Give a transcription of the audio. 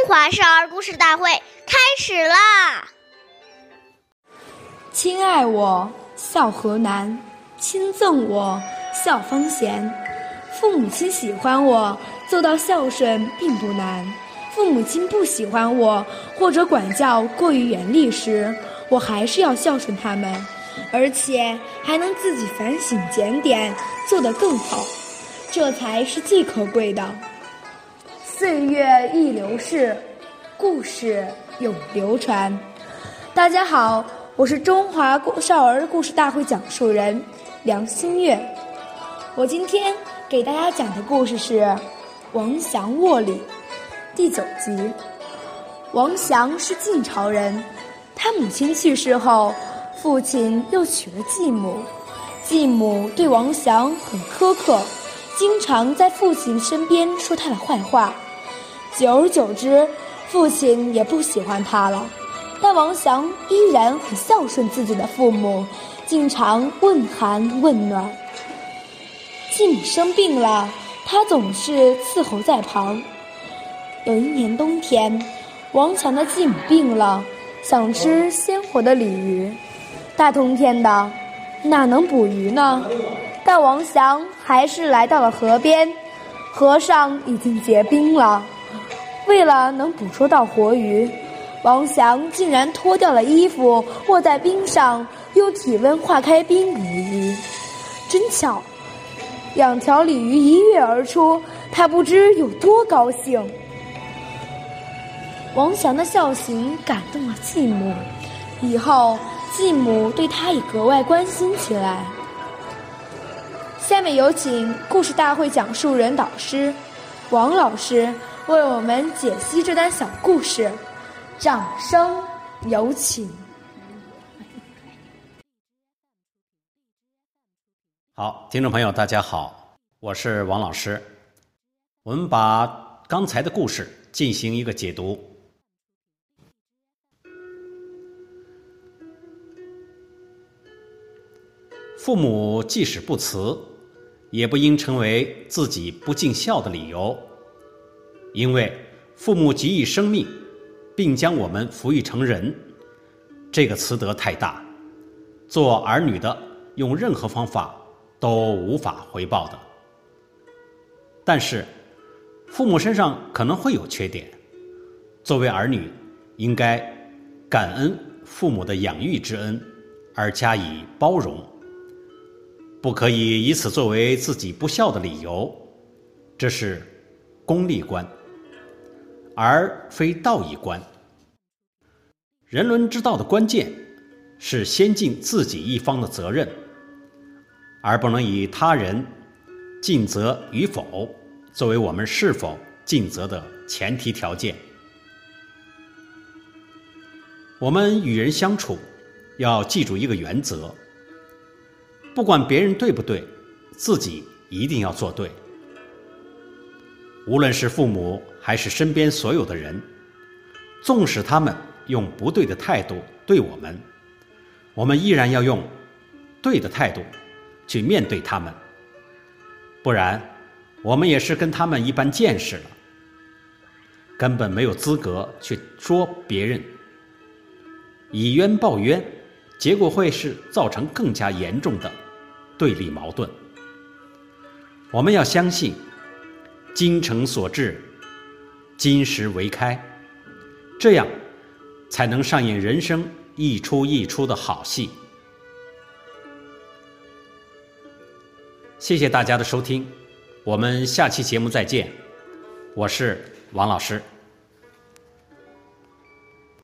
中华少儿故事大会开始啦！亲爱我，孝何难；亲赠我，孝方贤。父母亲喜欢我，做到孝顺并不难；父母亲不喜欢我，或者管教过于严厉时，我还是要孝顺他们，而且还能自己反省检点，做得更好，这才是最可贵的。岁月易流逝，故事永流传。大家好，我是中华少儿故事大会讲述人梁新月。我今天给大家讲的故事是《王祥卧里》第九集。王祥是晋朝人。他母亲去世后，父亲又娶了继母。继母对王祥很苛刻，经常在父亲身边说他的坏话。久而久之，父亲也不喜欢他了。但王祥依然很孝顺自己的父母，经常问寒问暖。继母生病了，他总是伺候在旁。有一年冬天，王强的继母病了。想吃鲜活的鲤鱼，大冬天的，哪能捕鱼呢？但王祥还是来到了河边，河上已经结冰了。为了能捕捉到活鱼，王祥竟然脱掉了衣服，卧在冰上，用体温化开冰捕鱼。真巧，两条鲤鱼一跃而出，他不知有多高兴。王祥的孝行感动了继母，以后继母对他也格外关心起来。下面有请故事大会讲述人导师王老师为我们解析这段小故事，掌声有请。好，听众朋友，大家好，我是王老师。我们把刚才的故事进行一个解读。父母即使不辞，也不应成为自己不尽孝的理由。因为父母给予生命，并将我们抚育成人，这个慈德太大，做儿女的用任何方法都无法回报的。但是，父母身上可能会有缺点，作为儿女，应该感恩父母的养育之恩，而加以包容。不可以以此作为自己不孝的理由，这是功利观，而非道义观。人伦之道的关键是先尽自己一方的责任，而不能以他人尽责与否作为我们是否尽责的前提条件。我们与人相处，要记住一个原则。不管别人对不对，自己一定要做对。无论是父母还是身边所有的人，纵使他们用不对的态度对我们，我们依然要用对的态度去面对他们。不然，我们也是跟他们一般见识了，根本没有资格去说别人。以冤报冤。结果会是造成更加严重的对立矛盾。我们要相信“精诚所至，金石为开”，这样才能上演人生一出一出的好戏。谢谢大家的收听，我们下期节目再见。我是王老师。